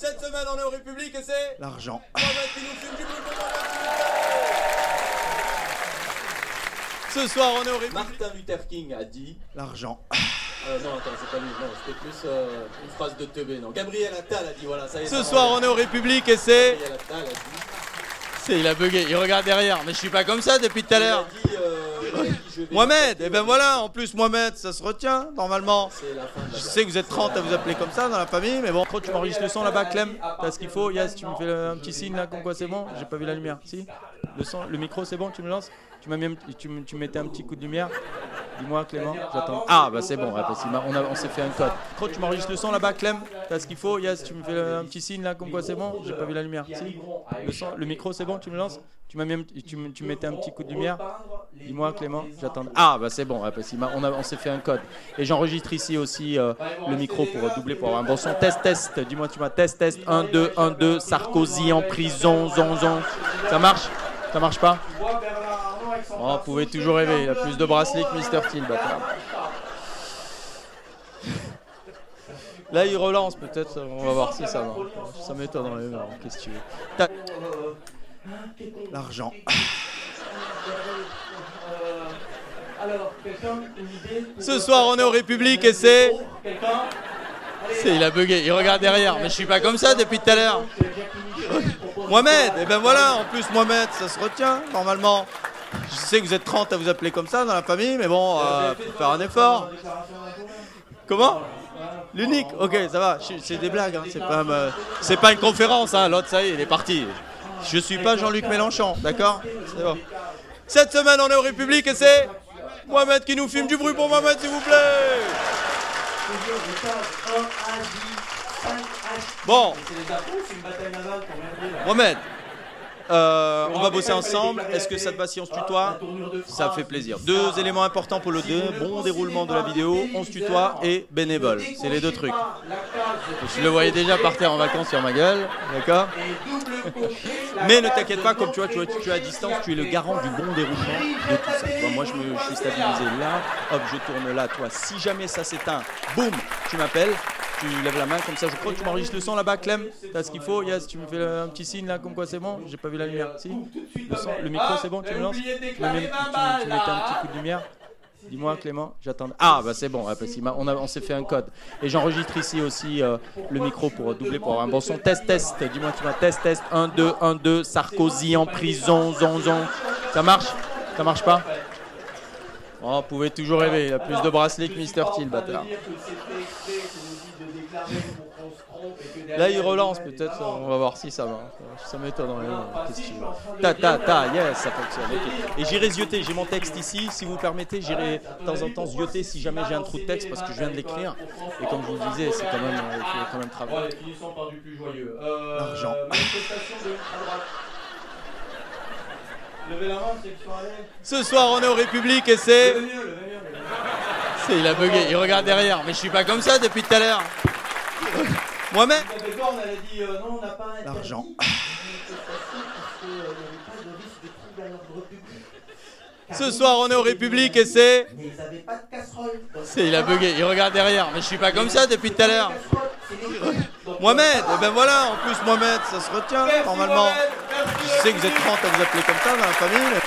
Cette semaine, on est au République et c'est L'argent. Ce soir, on est au République. Martin Luther King a dit. L'argent. Euh, non, attends, c'est pas lui, non, c'était plus euh, une phrase de Teubé, non. Gabriel Attal a dit, voilà, ça y est. Ce soir, on est au République et c'est. Gabriel Attal a dit. C'est, il a bugué, il regarde derrière. Mais je suis pas comme ça depuis tout à l'heure. euh, il a dit, je vais Mohamed, et ben voilà, en plus Mohamed, ça se retient normalement. Je sais que vous êtes 30 à vous appeler comme ça dans la famille, mais bon, trop tu m'enregistres le son là-bas, Clem T'as ce qu'il faut. Yes, tu me fais un petit signe là, comme quoi c'est bon. J'ai pas vu la lumière. Si. Le son, le micro c'est bon, tu me lances. Tu, m'as tu, tu me mettais un petit coup de lumière. Dis-moi Clément, j'attends. Ah bah c'est bon, ouais, on, on s'est fait un code. Trop tu m'enregistres le son là-bas, Clem T'as ce qu'il faut. Yes, tu me fais un petit signe là, comme quoi c'est bon. J'ai pas vu la lumière. Si. Le, son, le micro c'est bon, tu me lances. Tu, m'as tu, tu me mettais un petit coup de lumière Dis-moi Clément, j'attends. Ah bah c'est bon, parce on, on s'est fait un code. Et j'enregistre ici aussi euh, le micro pour euh, doubler, pour avoir un bon son. Test, test, dis-moi tu m'as test, test, 1, 2, 1, 2, Sarkozy en prison, zon, zon. Ça marche Ça marche pas Oh, vous pouvez toujours rêver, il a plus de bracelets que Mr. Bâtard. Là, il relance peut-être, on va voir si ça va. Ça m'étonnerait, mais bon, qu'est-ce que tu veux. T'as- L'argent. Ce soir, on est au République et c'est. C'est, il a bugué, il regarde derrière. Mais je suis pas comme ça depuis tout à l'heure. Mohamed, et ben voilà, en plus Mohamed, ça se retient normalement. Je sais que vous êtes 30 à vous appeler comme ça dans la famille, mais bon, euh, faut faire un effort. Comment L'unique Ok, ça va, c'est des blagues, hein, c'est pas, me- c'est pas une conférence, hein. l'autre ça y est, il est parti. Je suis pas Jean-Luc Mélenchon, d'accord? C'est bon. Cette semaine, on est au République et c'est Mohamed qui nous filme du bruit pour Mohamed, s'il vous plaît. Bon, Mohamed, euh, on va bosser ensemble. Est-ce que ça te va si on se tutoie Ça fait plaisir. Deux éléments importants pour le deux bon déroulement de la vidéo, on se tutoie et bénévole. C'est les deux trucs. Je le voyais déjà partir en vacances sur ma gueule, d'accord Mais ne t'inquiète pas, comme tu vois, tu, vois, tu es à distance, tu es le garant du bon déroulement de tout ça. Moi, je me je suis stabilisé là, hop, je tourne là, toi. Si jamais ça s'éteint, boum, tu m'appelles, tu lèves la main comme ça. Je crois que tu m'enregistres le son là-bas, Clem. T'as ce qu'il faut Yes, tu me fais un petit signe là, comme quoi c'est bon J'ai pas vu la lumière. Le, micro, c'est bon, tu me lances tu, me mets- un petit coup de lumière Dis-moi Clément, j'attends. Ah bah c'est bon, on, s'est fait un code. Et j'enregistre ici aussi euh, le micro pour doubler, pour avoir un bon son. Test, test, dis-moi tu m'as test, test, 1, 2, 1, 2, Sarkozy en prison, zon, zon. Ça marche? Ça marche pas? Oh, vous pouvez toujours rêver, il a plus de bracelets que Mr. T, le bâtard. Là, il relance peut-être, on va voir si ça va. Ça m'étonnerait. veux Ta, ta, ta, yes, ça fonctionne. Et j'irai zioter, j'ai mon texte ici. Si vous permettez, j'irai de temps en temps zioter si jamais j'ai un trou de texte parce que je viens de l'écrire. Et comme je vous le disais, c'est quand même, euh, quand même finissons par du plus joyeux. L'argent. Manifestation de à droite. Levez la main, ceux qui sont allés. Ce soir, on est au République et c'est. Levez mieux, levez mieux. levez mieux. C'est, il a bugué, il regarde derrière. Mais je suis pas comme ça depuis tout à l'heure. On avait dit euh, non, on n'a pas interdit L'argent. Car Ce soir, on est au République et c'est. Mais ils n'avaient pas de casserole. Donc, C'est, il a bugué, il regarde derrière. Mais je suis pas comme ça depuis tout à l'heure. Mohamed, et ben voilà, en plus Mohamed, ça se retient Merci, normalement. Mohamed. Merci. Je sais que vous êtes 30 à vous appeler comme ça dans la famille.